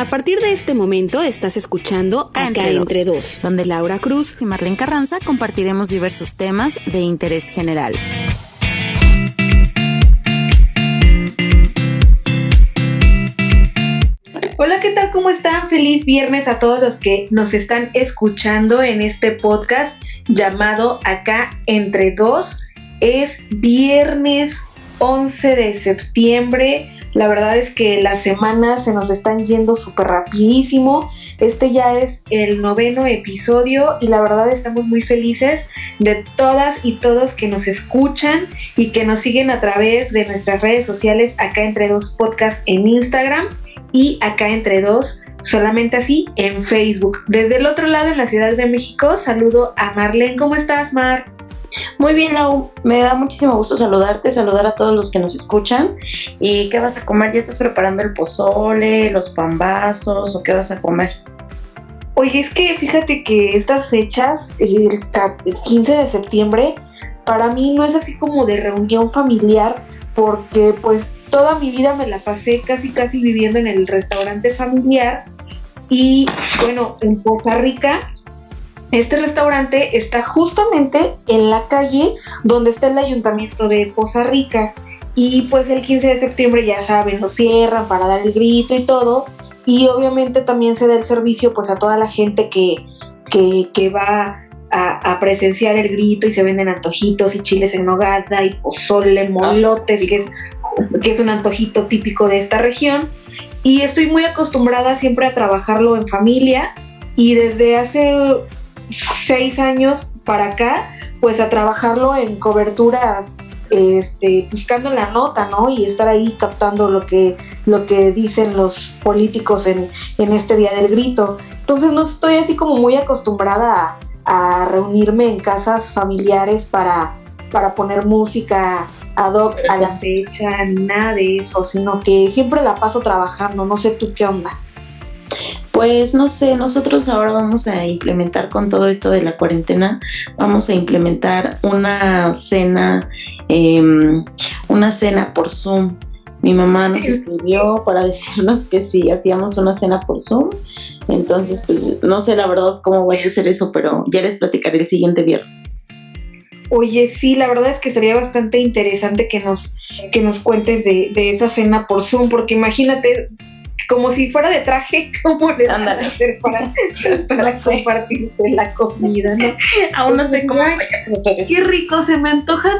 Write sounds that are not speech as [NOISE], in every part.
A partir de este momento estás escuchando Acá, entre, dos, donde Laura Cruz y Marlene Carranza compartiremos diversos temas de interés general. Hola, ¿qué tal? ¿Cómo están? Feliz viernes a todos los que nos están escuchando en este podcast llamado Acá entre dos. Es viernes 11 de septiembre la verdad es que las semanas se nos están yendo súper rapidísimo. Este ya es el noveno episodio y la verdad estamos muy felices de todas y todos que nos escuchan y que nos siguen a través de nuestras redes sociales acá entre dos podcast en Instagram y acá entre dos solamente así en Facebook. Desde el otro lado en la Ciudad de México saludo a Marlene. ¿Cómo estás Mar? Muy bien, Lau. Me da muchísimo gusto saludarte, saludar a todos los que nos escuchan. ¿Y qué vas a comer? ¿Ya estás preparando el pozole, los pambazos o qué vas a comer? Oye, es que fíjate que estas fechas, el 15 de septiembre, para mí no es así como de reunión familiar, porque pues toda mi vida me la pasé casi casi viviendo en el restaurante familiar y bueno, en Costa Rica este restaurante está justamente en la calle donde está el ayuntamiento de Poza Rica. Y pues el 15 de septiembre ya saben, lo cierran para dar el grito y todo. Y obviamente también se da el servicio pues a toda la gente que, que, va a, presenciar el grito y se venden antojitos y chiles en nogada y pozole, molotes, que es, que es un antojito típico de esta región. Y estoy muy acostumbrada siempre a trabajarlo en familia y desde hace seis años para acá, pues a trabajarlo en coberturas, este, buscando la nota, ¿no? Y estar ahí captando lo que, lo que dicen los políticos en, en este día del grito. Entonces no estoy así como muy acostumbrada a, reunirme en casas familiares para, para poner música ad hoc a la fecha, ni nada de eso, sino que siempre la paso trabajando, no sé tú qué onda. Pues no sé, nosotros ahora vamos a implementar con todo esto de la cuarentena, vamos a implementar una cena, em, una cena por Zoom. Mi mamá nos escribió para [LAUGHS] decirnos que sí, hacíamos una cena por Zoom. Entonces, pues no sé la verdad cómo voy a hacer eso, pero ya les platicaré el siguiente viernes. Oye, sí, la verdad es que sería bastante interesante que nos, que nos cuentes de, de esa cena por Zoom, porque imagínate, como si fuera de traje, [LAUGHS] ¿cómo le van a hacer para, [LAUGHS] para compartirse la comida? ¿no? [LAUGHS] Aún no sé cómo. Qué rico, se me antojan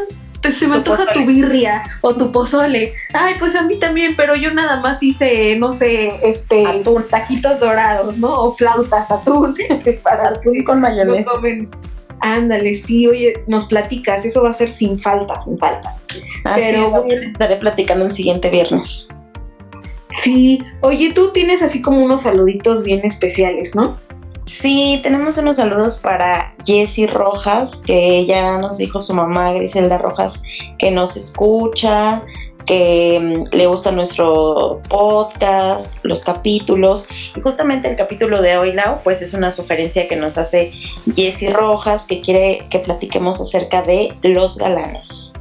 se me antoja tu birria o tu pozole. Ay, pues a mí también, pero yo nada más hice, no sé, este, atún. taquitos dorados, ¿no? O flautas, atún. para atún con mayonesa. Ándale, sí, oye, nos platicas, eso va a ser sin falta, sin falta. pero estaré platicando el siguiente viernes. Sí, oye, tú tienes así como unos saluditos bien especiales, ¿no? Sí, tenemos unos saludos para Jessie Rojas, que ya nos dijo su mamá Griselda Rojas que nos escucha, que mm, le gusta nuestro podcast, los capítulos. Y justamente el capítulo de hoy, Lau, pues es una sugerencia que nos hace Jessie Rojas, que quiere que platiquemos acerca de los galanes.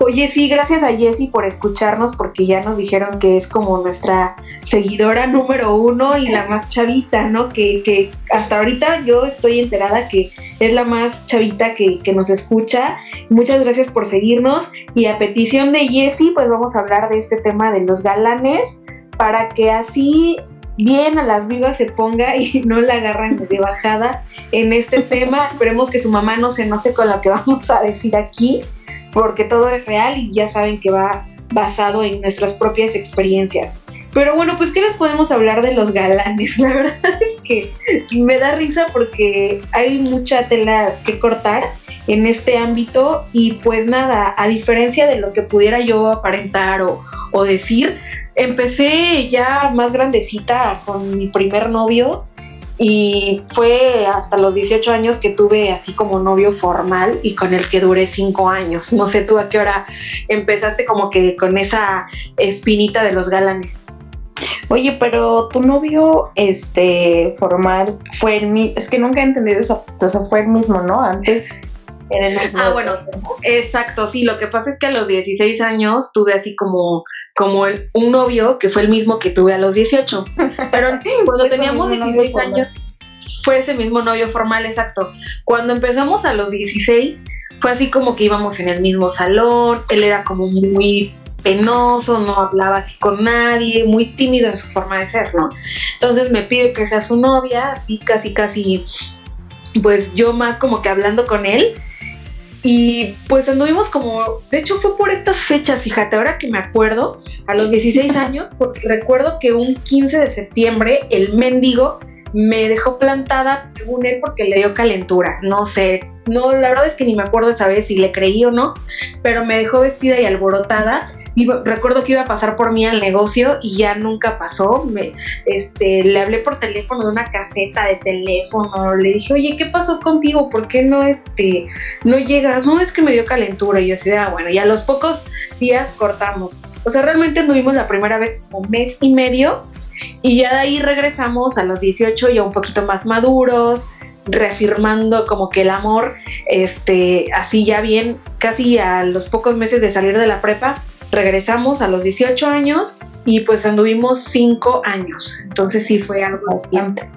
Oye, sí, gracias a Jessie por escucharnos porque ya nos dijeron que es como nuestra seguidora número uno y la más chavita, ¿no? Que, que hasta ahorita yo estoy enterada que es la más chavita que, que nos escucha. Muchas gracias por seguirnos y a petición de Jessie pues vamos a hablar de este tema de los galanes para que así bien a las vivas se ponga y [LAUGHS] no la agarran de bajada en este tema. Esperemos que su mamá no se enoje con lo que vamos a decir aquí porque todo es real y ya saben que va basado en nuestras propias experiencias. Pero bueno, pues ¿qué les podemos hablar de los galanes? [LAUGHS] La verdad es que me da risa porque hay mucha tela que cortar en este ámbito y pues nada, a diferencia de lo que pudiera yo aparentar o, o decir, empecé ya más grandecita con mi primer novio y fue hasta los 18 años que tuve así como novio formal y con el que duré 5 años. No sé tú a qué hora empezaste como que con esa espinita de los galanes. Oye, pero tu novio este formal fue el mismo, es que nunca he entendido eso, o sea, fue el mismo, ¿no? Antes. Ah, bueno, exacto, sí, lo que pasa es que a los 16 años tuve así como como un novio que fue el mismo que tuve a los 18. Pero [LAUGHS] cuando teníamos 16 años, fue ese mismo novio formal, exacto. Cuando empezamos a los 16, fue así como que íbamos en el mismo salón, él era como muy penoso, no hablaba así con nadie, muy tímido en su forma de ser, ¿no? Entonces me pide que sea su novia, así casi, casi, pues yo más como que hablando con él. Y pues anduvimos como, de hecho fue por estas fechas, fíjate, ahora que me acuerdo, a los 16 [LAUGHS] años, porque recuerdo que un 15 de septiembre el mendigo me dejó plantada, según él, porque le dio calentura. No sé, no, la verdad es que ni me acuerdo esa vez si le creí o no, pero me dejó vestida y alborotada. Recuerdo que iba a pasar por mí al negocio y ya nunca pasó. Este, le hablé por teléfono de una caseta de teléfono. Le dije, oye, ¿qué pasó contigo? ¿Por qué no, este, no llegas? No, es que me dio calentura. Y yo así, ah, bueno, y a los pocos días cortamos. O sea, realmente anduvimos la primera vez como mes y medio y ya de ahí regresamos a los 18 ya un poquito más maduros, reafirmando como que el amor, este, así ya bien, casi a los pocos meses de salir de la prepa, regresamos a los 18 años y pues anduvimos 5 años. Entonces sí fue algo bastante.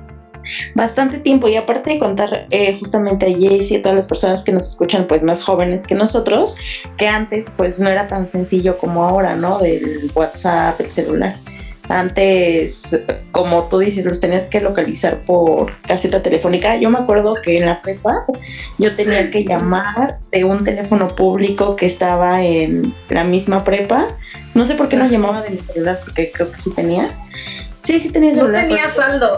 Bastante tiempo y aparte de contar eh, justamente a Jaycee y a todas las personas que nos escuchan pues más jóvenes que nosotros, que antes pues no era tan sencillo como ahora, ¿no? Del WhatsApp, el celular. Antes, como tú dices, los tenías que localizar por caseta telefónica. Yo me acuerdo que en la prepa yo tenía que llamar de un teléfono público que estaba en la misma prepa. No sé por qué no llamaba de mi celular, porque creo que sí tenía. Sí, sí tenía celular. No tenía saldo.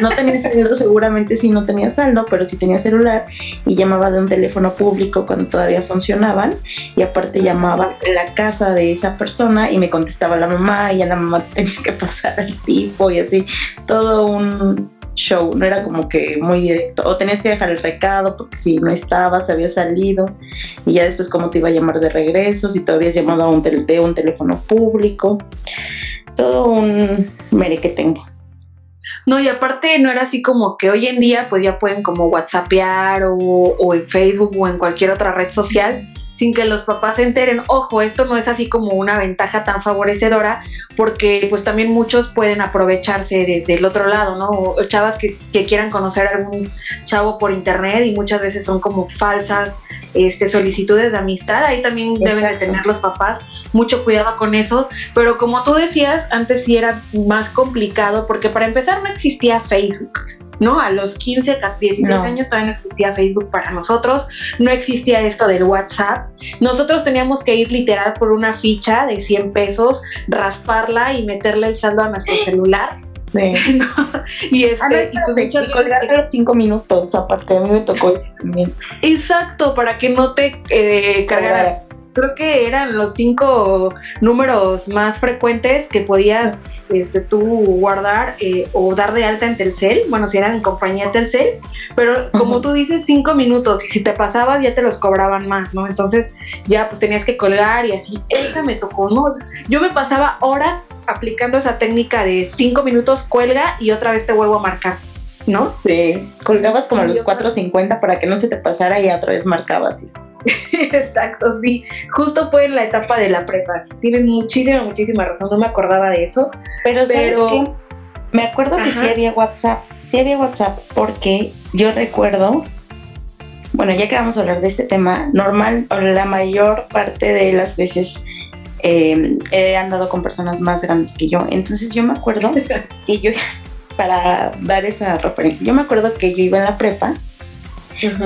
No tenía saldo, seguramente sí no tenía saldo, pero sí tenía celular y llamaba de un teléfono público cuando todavía funcionaban y aparte llamaba a la casa de esa persona y me contestaba la mamá y a la mamá [LAUGHS] tenía que pasar al tipo y así, todo un show, no era como que muy directo, o tenías que dejar el recado porque si no estabas, había salido y ya después cómo te iba a llamar de regreso, si todavía habías llamado a un, de un teléfono público, todo un mere que tengo. No, y aparte no era así como que hoy en día pues ya pueden como whatsappear o, o en Facebook o en cualquier otra red social sin que los papás se enteren. Ojo, esto no es así como una ventaja tan favorecedora porque pues también muchos pueden aprovecharse desde el otro lado, ¿no? O, chavas que, quieran conocer a algún chavo por internet y muchas veces son como falsas este, solicitudes de amistad. Ahí también deben de tener los papás mucho cuidado con eso. Pero como tú decías, antes sí era más complicado porque para empezar no existía Facebook. ¿no? A los 15, 16 años todavía no existía Facebook para nosotros, no existía esto del WhatsApp. Nosotros teníamos que ir literal por una ficha de 100 pesos, rasparla y meterle el saldo a nuestro celular. [LAUGHS] Y, este, ah, y, pues colgar los 5 minutos, aparte a mí me tocó Exacto, para que no te eh, cargara creo que eran los cinco números más frecuentes que podías este, tú guardar eh, o dar de alta en Telcel, bueno, si eran en compañía Telcel, pero como tú dices, cinco minutos y si te pasabas ya te los cobraban más, ¿no? Entonces ya pues tenías que colgar y así, esa me tocó, ¿no? Yo me pasaba horas aplicando esa técnica de cinco minutos, cuelga y otra vez te vuelvo a marcar. ¿No? Sí, colgabas como los 4.50 para que no se te pasara y otra vez marcabas. [LAUGHS] Exacto, sí. Justo fue en la etapa de la prepa. Tienen muchísima, muchísima razón. No me acordaba de eso. Pero, ¿sabes qué? Me acuerdo que sí había WhatsApp. Sí había WhatsApp porque yo recuerdo. Bueno, ya que vamos a hablar de este tema, normal, la mayor parte de las veces eh, he andado con personas más grandes que yo. Entonces yo me acuerdo [LAUGHS] que yo para dar esa referencia. Yo me acuerdo que yo iba en la prepa,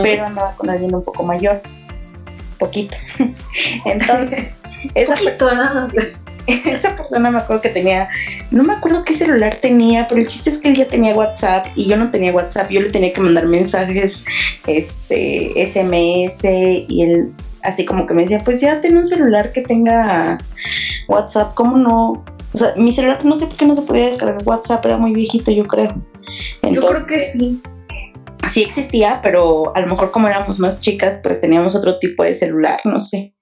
pero andaba con alguien un poco mayor, poquito. [LAUGHS] Entonces, [LAUGHS] esa, persona, [LAUGHS] esa persona me acuerdo que tenía, no me acuerdo qué celular tenía, pero el chiste es que él ya tenía WhatsApp y yo no tenía WhatsApp, yo le tenía que mandar mensajes, este, SMS y él así como que me decía, pues ya tiene un celular que tenga WhatsApp, ¿cómo no? O sea, mi celular no sé por qué no se podía descargar WhatsApp, era muy viejito, yo creo. yo creo que sí. Sí existía, pero a lo mejor como éramos más chicas, pues teníamos otro tipo de celular, no sé.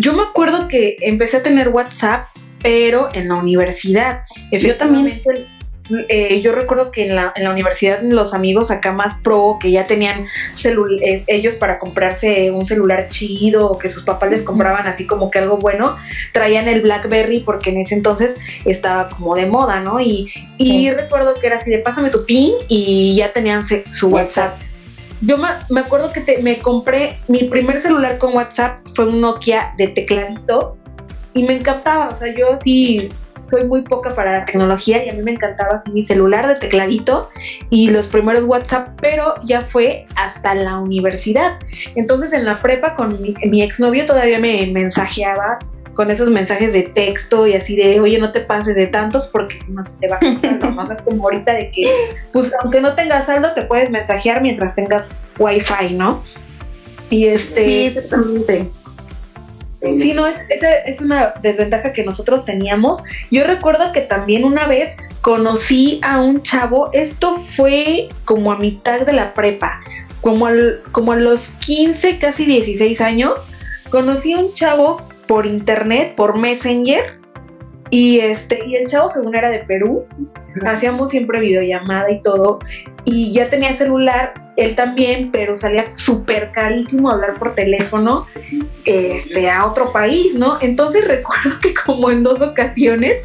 Yo me acuerdo que empecé a tener WhatsApp, pero en la universidad. Yo también. Eh, yo recuerdo que en la, en la universidad los amigos acá más pro, que ya tenían eh, ellos para comprarse un celular chido o que sus papás les compraban así como que algo bueno, traían el BlackBerry porque en ese entonces estaba como de moda, ¿no? Y, y recuerdo que era así de pásame tu PIN y ya tenían su WhatsApp. Yo me, acuerdo que me compré mi primer celular con WhatsApp, fue un Nokia de tecladito y me encantaba, o sea, yo así soy muy poca para la tecnología y a mí me encantaba así mi celular de tecladito y los primeros WhatsApp, pero ya fue hasta la universidad. Entonces en la prepa con mi, mi exnovio todavía me mensajeaba con esos mensajes de texto y así de, oye, no te pases de tantos porque si no se te va a saldo, ¿no? [LAUGHS] Es como ahorita de que, pues aunque no tengas saldo, te puedes mensajear mientras tengas wifi, ¿no? Y este... Sí, exactamente. Sí, no, es, esa es una desventaja que nosotros teníamos. Yo recuerdo que también una vez conocí a un chavo, esto fue como a mitad de la prepa, como, al, como a los 15, casi 16 años, conocí a un chavo por internet, por Messenger, y este, y el chavo según era de Perú, hacíamos siempre videollamada y todo, y ya tenía celular, él también, pero salía súper carísimo hablar por teléfono este, a otro país, ¿no? Entonces [LAUGHS] recuerdo que como en dos ocasiones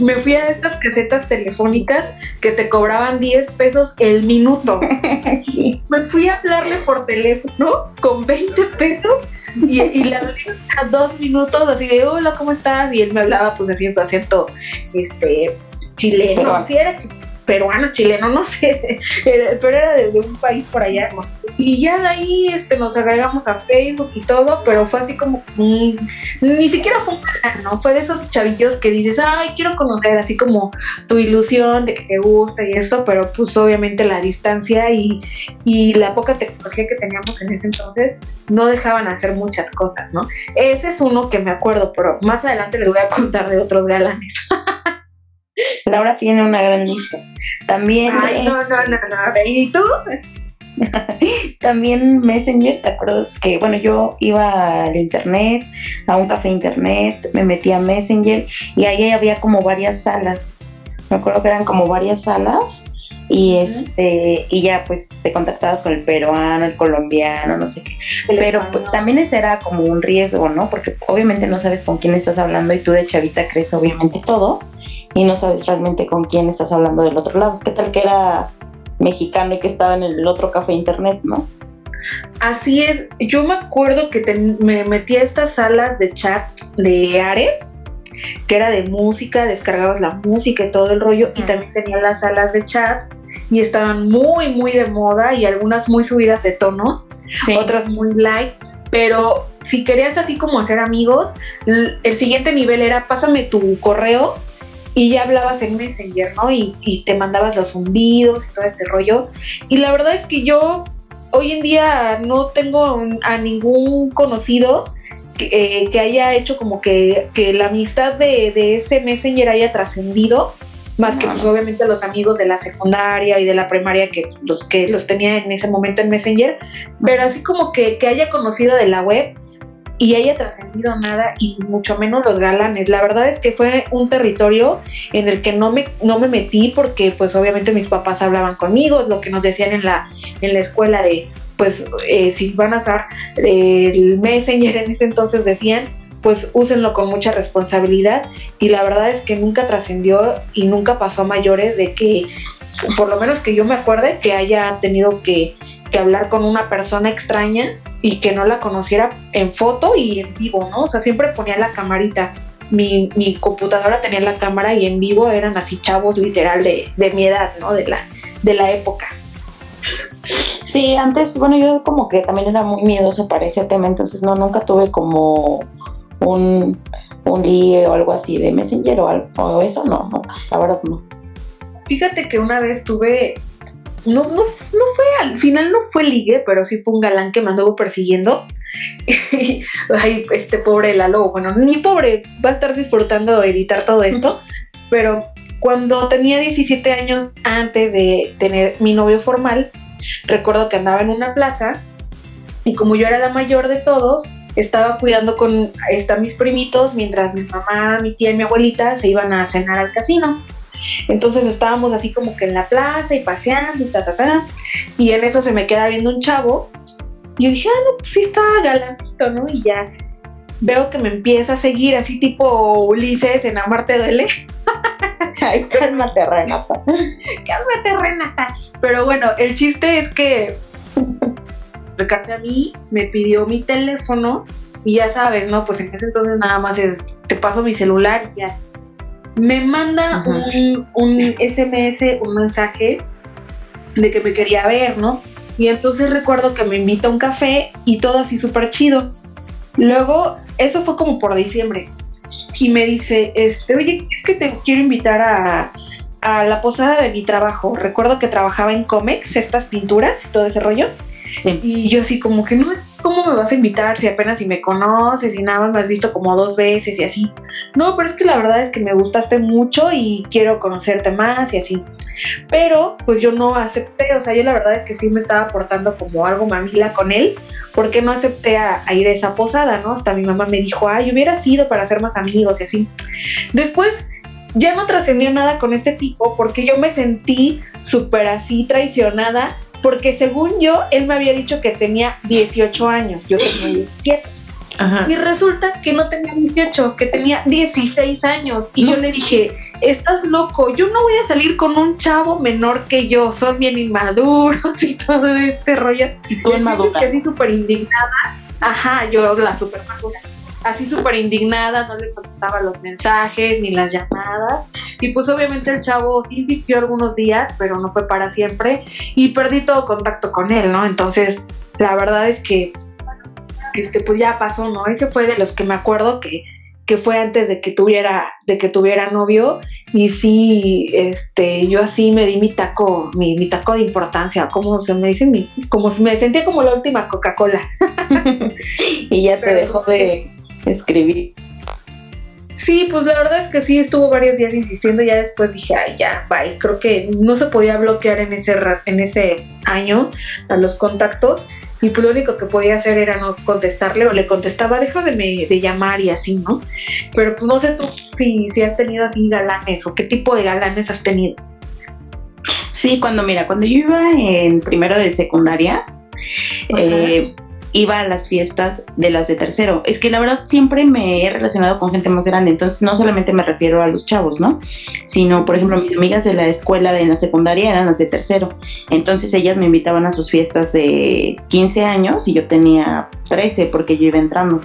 me fui a estas casetas telefónicas que te cobraban 10 pesos el minuto. [LAUGHS] Me fui a hablarle por teléfono con 20 pesos y, y le hablé a dos minutos así de hola, ¿cómo estás? Y él me hablaba pues así en su acento este chileno, así era peruano, chileno, no sé, [LAUGHS] pero era de, un país por allá. Y ya de ahí este, nos agregamos a Facebook y todo, pero fue así como, ni siquiera fue un ¿no? Fue de esos chavillos que dices, ay, quiero conocer, así como tu ilusión de que te gusta y esto, pero pues obviamente la distancia y, y la poca tecnología que teníamos en ese entonces no dejaban hacer muchas cosas, ¿no? Ese es uno que me acuerdo, pero más adelante les voy a contar de otros galanes. [LAUGHS] Laura tiene una gran lista. También. Ay, no, no, no, no. ¿Y tú? [LAUGHS] También Messenger, ¿te acuerdas? Que bueno, yo iba al internet, a un café internet, me metía a Messenger y ahí había como varias salas. Me acuerdo que eran como varias salas y este y ya pues te contactabas con el peruano, el colombiano, no sé qué. Pero pues, también ese era como un riesgo, ¿no? Porque obviamente no sabes con quién estás hablando y tú de chavita crees obviamente todo y no sabes realmente con quién estás hablando del otro lado. ¿Qué tal que era mexicano y que estaba en el otro café internet, no? Así es, yo me acuerdo que me metí a estas salas de chat de Ares, que era de música, descargabas la música y todo el rollo, y también tenía las salas de chat y estaban muy, muy de moda y algunas muy subidas de tono, otras muy light, pero si querías así como hacer amigos, el siguiente nivel era pásame tu correo y ya hablabas en Messenger, ¿no? Y, te mandabas los zumbidos y todo este rollo. Y la verdad es que yo hoy en día no tengo a ningún conocido que, eh, haya hecho como que, la amistad de, ese Messenger haya trascendido, más que pues obviamente los amigos de la secundaria y de la primaria que los que los tenía en ese momento en Messenger, pero así como que, que haya conocido de la web, y haya trascendido nada y mucho menos los galanes. La verdad es que fue un territorio en el que no me, no me metí porque pues obviamente mis papás hablaban conmigo, lo que nos decían en la, en la escuela de pues eh, si van a usar el Messenger en ese entonces decían pues úsenlo con mucha responsabilidad y la verdad es que nunca trascendió y nunca pasó a mayores de que por lo menos que yo me acuerde que haya tenido que, que hablar con una persona extraña y que no la conociera en foto y en vivo, ¿no? O sea, siempre ponía la camarita. Mi, mi computadora tenía la cámara y en vivo eran así chavos literal de, de mi edad, ¿no? De la, de la época. Sí, antes, bueno, yo como que también era muy miedosa para ese tema, entonces no, nunca tuve como un, un ligue o algo así de Messenger o, algo, o eso, no, nunca, la verdad no. Fíjate que una vez tuve no, no, no fue, al final no fue ligue, pero sí fue un galán que me anduvo persiguiendo. [LAUGHS] Ay, este pobre Lalo, bueno, ni pobre, va a estar disfrutando de editar todo esto, pero cuando tenía 17 años antes de tener mi novio formal, recuerdo que andaba en una plaza y como yo era la mayor de todos, estaba cuidando con esta, mis primitos mientras mi mamá, mi tía y mi abuelita se iban a cenar al casino. Entonces estábamos así como que en la plaza y paseando y ta, ta, ta. Y en eso se me queda viendo un chavo. Y yo dije, ah, no, pues sí está galancito, ¿no? Y ya veo que me empieza a seguir así tipo Ulises en Amarte Duele. [LAUGHS] Ay, cálmate, Renata. [LAUGHS] cálmate, Renata. Pero bueno, el chiste es que acercarse a mí, me pidió mi teléfono y ya sabes, ¿no? Pues en ese entonces nada más es, te paso mi celular y ya. Me manda un, un SMS, un mensaje de que me quería ver, ¿no? Y entonces recuerdo que me invita a un café y todo así súper chido. Luego, eso fue como por diciembre. Y me dice, este, oye, es que te quiero invitar a, a la posada de mi trabajo. Recuerdo que trabajaba en Comex, estas pinturas y todo ese rollo. Y yo así como que no es, ¿cómo me vas a invitar si apenas si me conoces y nada más me has visto como dos veces y así? No, pero es que la verdad es que me gustaste mucho y quiero conocerte más y así. Pero pues yo no acepté, o sea, yo la verdad es que sí me estaba portando como algo mamila con él, porque no acepté a, ir a esa posada, ¿no? Hasta mi mamá me dijo, ay, hubiera sido para ser más amigos y así. Después ya no trascendió nada con este tipo porque yo me sentí súper así traicionada porque según yo, él me había dicho que tenía 18 años, yo tenía 17. Y resulta que no tenía 18, que tenía 16 años. Y yo le dije, estás loco, yo no voy a salir con un chavo menor que yo, son bien inmaduros [LAUGHS] y todo este rollo. Y tú inmadura. Así súper indignada. Ajá, yo la súper madura así súper indignada, no le contestaba los mensajes ni las llamadas. Y pues obviamente el chavo sí insistió algunos días, pero no fue para siempre. Y perdí todo contacto con él, ¿no? Entonces, la verdad es que, este, pues ya pasó, ¿no? Ese fue de los que me acuerdo que, que fue antes de que tuviera, de que tuviera novio. Y sí, este, yo así me di mi taco, mi, mi taco de importancia, como se me dice, como me sentía como la última Coca-Cola. [LAUGHS] y ya te dejó de escribir. Sí, pues la verdad es que sí estuvo varios días insistiendo, ya después dije, ay, ya, bye, creo que no se podía bloquear en ese, en ese año a los contactos y pues lo único que podía hacer era no contestarle o le contestaba, déjame de llamar y así, ¿no? Pero pues no sé tú si, si has tenido así galanes o qué tipo de galanes has tenido. Sí, cuando mira, cuando yo iba en primero de secundaria, eh, iba a las fiestas de las de tercero. Es que la verdad siempre me he relacionado con gente más grande, entonces no solamente me refiero a los chavos, ¿no? Sino, por ejemplo, mis amigas de la escuela de la secundaria eran las de tercero. Entonces ellas me invitaban a sus fiestas de 15 años y yo tenía 13 porque yo iba entrando.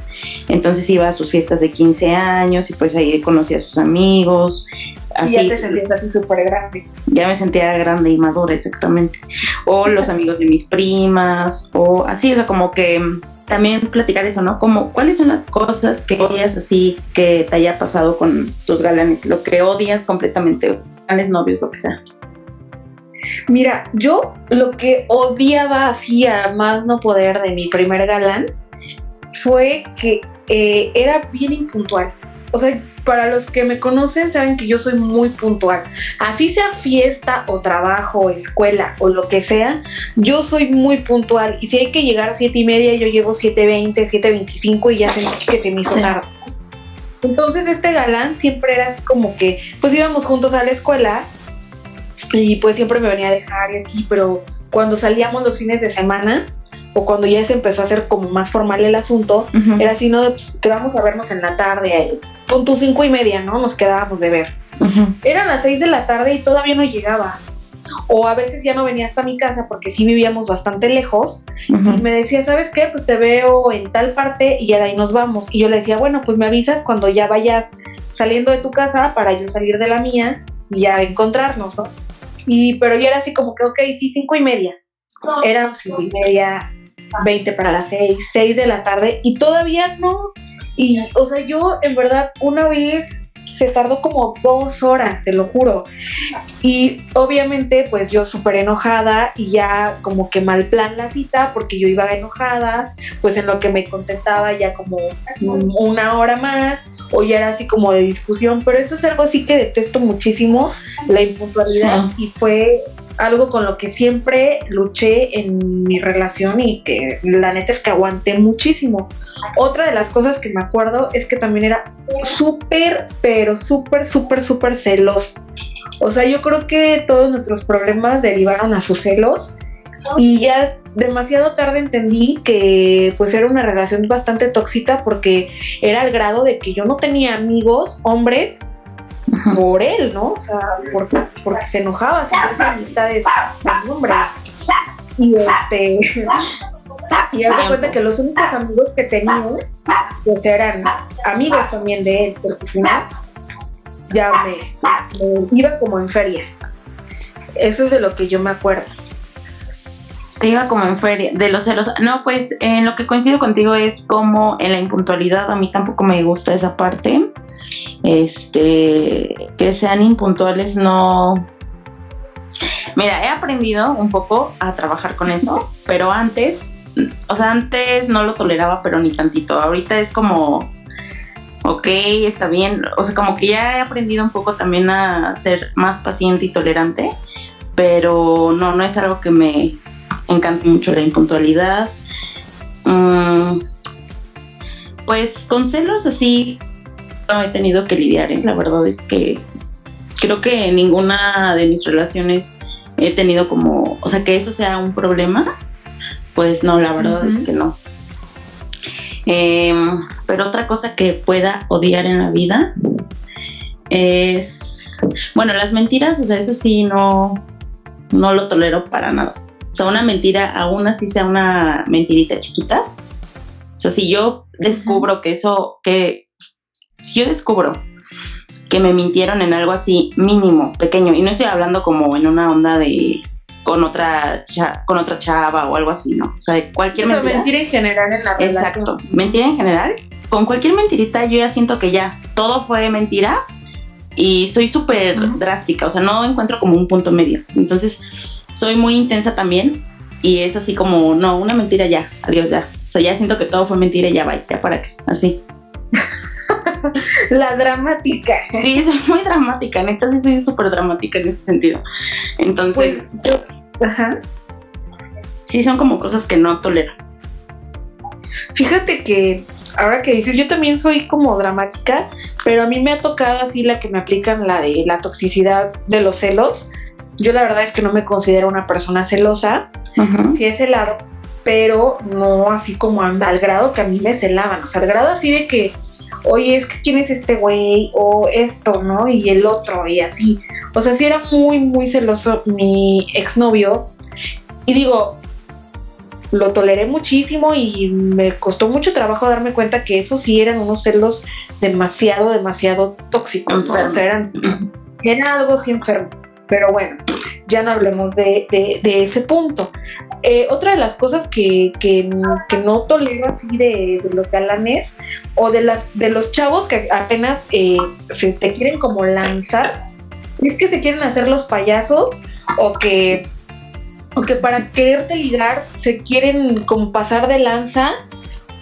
Entonces iba a sus fiestas de 15 años y pues ahí conocí a sus amigos, Así, y ya te sentías así súper grande. Ya me sentía grande y madura, exactamente. O los [LAUGHS] amigos de mis primas, o así, o sea, como que también platicar eso, ¿no? Como, ¿cuáles son las cosas que odias así que te haya pasado con tus galanes? Lo que odias completamente, galanes novios, lo que sea. Mira, yo lo que odiaba así a más no poder de mi primer galán fue que eh, era bien impuntual. O sea, para los que me conocen saben que yo soy muy puntual. Así sea fiesta o trabajo, escuela o lo que sea, yo soy muy puntual. Y si hay que llegar a siete y media, yo llego 7.20, 7.25 y ya sentí que se me hizo tarde. Entonces este galán siempre era así como que, pues íbamos juntos a la escuela y pues siempre me venía a dejar y así, pero cuando salíamos los fines de semana, o cuando ya se empezó a hacer como más formal el asunto, era así, ¿no? Pues, que vamos a vernos en la tarde, con tus cinco y media, ¿no? Nos quedábamos de ver. Eran las seis de la tarde y todavía no llegaba. O a veces ya no venía hasta mi casa porque sí vivíamos bastante lejos. Y me decía, ¿sabes qué? Pues te veo en tal parte y ahí nos vamos. Y yo le decía, bueno, pues me avisas cuando ya vayas saliendo de tu casa para yo salir de la mía y ya encontrarnos, ¿no? Y, pero yo era así como que, ok, sí, cinco y media. Eran cinco y media, 20 para las 6, 6 de la tarde y todavía no. Y, o sea, yo en verdad una vez se tardó como dos horas, te lo juro. Y obviamente, pues yo súper enojada y ya como que mal plan la cita porque yo iba enojada, pues en lo que me contentaba ya como una hora más o ya era así como de discusión, pero eso es algo así que detesto muchísimo, la impuntualidad. Y fue algo con lo que siempre luché en mi relación y que la neta es que aguanté muchísimo. Otra de las cosas que me acuerdo es que también era súper, pero súper, súper, súper celoso. O sea, yo creo que todos nuestros problemas derivaron a sus celos y ya demasiado tarde entendí que pues era una relación bastante tóxica porque era al grado de que yo no tenía amigos hombres por él, ¿no? O sea, porque, porque se enojaba, se hacía amistades con hombres. Y este y haz de cuenta que los únicos amigos que tenía pues eran amigos también de él, porque al final ya me iba como en feria. Eso es de lo que yo me acuerdo te iba como en feria, de los celos. No, pues en lo que coincido contigo es como en la impuntualidad, a mí tampoco me gusta esa parte. Este, que sean impuntuales no... Mira, he aprendido un poco a trabajar con eso, [LAUGHS] pero antes, o sea, antes no lo toleraba, pero ni tantito. Ahorita es como, ok, está bien. O sea, como que ya he aprendido un poco también a ser más paciente y tolerante, pero no, no es algo que me, encanta mucho la impuntualidad. Mm, pues con celos así he tenido que lidiar, ¿eh? la verdad es que creo que en ninguna de mis relaciones he tenido como, o sea, que eso sea un problema, pues no, la verdad es que no. Em, pero otra cosa que pueda odiar en la vida es, bueno, las mentiras, o sea, eso sí no, no lo tolero para nada. O sea, una mentira, aún así sea una mentirita chiquita. O sea, si yo descubro que eso, que si yo descubro que me mintieron en algo así mínimo, pequeño, y no estoy hablando como en una onda de con otra con otra chava o algo así, ¿no? O sea, cualquier mentira. mentira en general en la relación. Exacto, mentira en general. Con cualquier mentirita yo ya siento que ya todo fue mentira y soy súper drástica, o sea, no encuentro como un punto medio. Entonces, soy muy intensa también y es así como, no, una mentira ya, adiós ya. O sea, ya siento que todo fue mentira y ya va, ya para qué, así. [LAUGHS] [LAUGHS] La dramática. Sí, soy muy dramática, neta, sí soy súper dramática en ese sentido. Entonces, pues, ajá. Sí, son como cosas que no tolero. Fíjate que ahora que dices, yo también soy como dramática, pero a mí me ha tocado así la que me aplican la de la toxicidad de los celos yo la verdad es que no me considero una persona celosa, sí es celado, pero no así como anda, al grado que a mí me celaban, o sea, al grado así de que, oye, es que quién es este güey, o esto, ¿no? Y el otro, y así. O sea, sí era muy, muy celoso mi exnovio. Y digo, lo toleré muchísimo y me costó mucho trabajo darme cuenta que esos sí eran unos celos demasiado, demasiado tóxicos. O sea, eran, era algo así enfermo. Pero bueno, ya no hablemos de, ese punto. Eh, otra de las cosas que, no tolero así de, los galanes o de, las, de los chavos que apenas eh, se te quieren como lanzar, es que se quieren hacer los payasos o que, o que para quererte ligar se quieren como pasar de lanza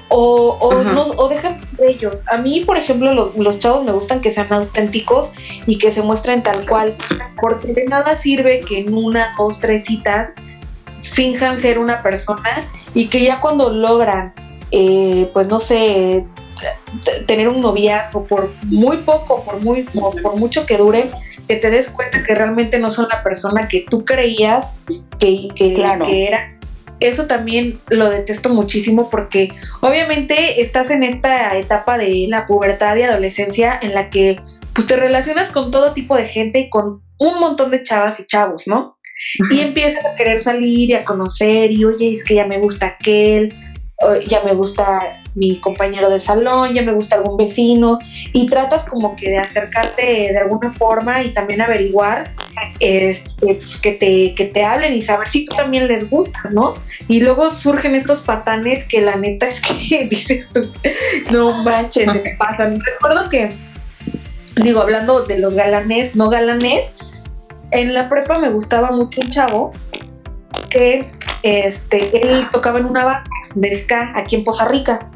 o, o, no, o dejan de ellos. A mí, por ejemplo, los chavos me gustan que sean auténticos y que se muestren tal cual, porque de nada sirve que en una, dos, tres citas finjan ser una persona y que ya cuando logran, eh, pues no sé, tener un noviazgo por muy poco, por muy por, mucho que dure, que te des cuenta que realmente no son la persona que tú creías que, que, que era eso también lo detesto muchísimo porque obviamente estás en esta etapa de la pubertad y adolescencia en la que pues te relacionas con todo tipo de gente y con un montón de chavas y chavos, ¿no? Y empiezas a querer salir y a conocer y oye, es que ya me gusta aquel, ya me gusta mi compañero de salón, ya me gusta algún vecino y tratas como que de acercarte de alguna forma y también averiguar este, pues, que, te, que te hablen y saber si tú también les gustas, ¿no? Y luego surgen estos patanes que la neta es que [LAUGHS] dices no manches, se pasan. Recuerdo que, digo, hablando de los galanes, no galanes, en la prepa me gustaba mucho un chavo que este, él tocaba en una banda de ska aquí en Poza Rica.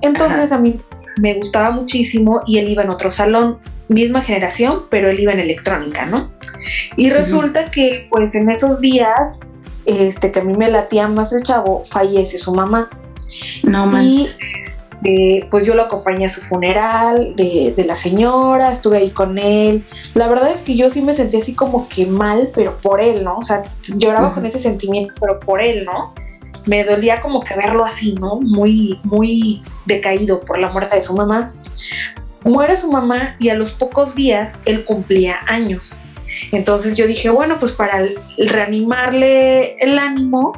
Entonces a mí me gustaba muchísimo y él iba en otro salón, misma generación, pero él iba en electrónica, ¿no? Y resulta que pues en esos días, este que a mí me latía más el chavo, fallece su mamá. No manches. Y pues yo lo acompañé a su funeral de, de, la señora, estuve ahí con él. La verdad es que yo sí me sentí así como que mal, pero por él, ¿no? O sea, lloraba con ese sentimiento, pero por él, ¿no? Me dolía como que verlo así, ¿no? Muy, muy decaído por la muerte de su mamá. Muere su mamá y a los pocos días él cumplía años. Entonces yo dije, bueno, pues para reanimarle el ánimo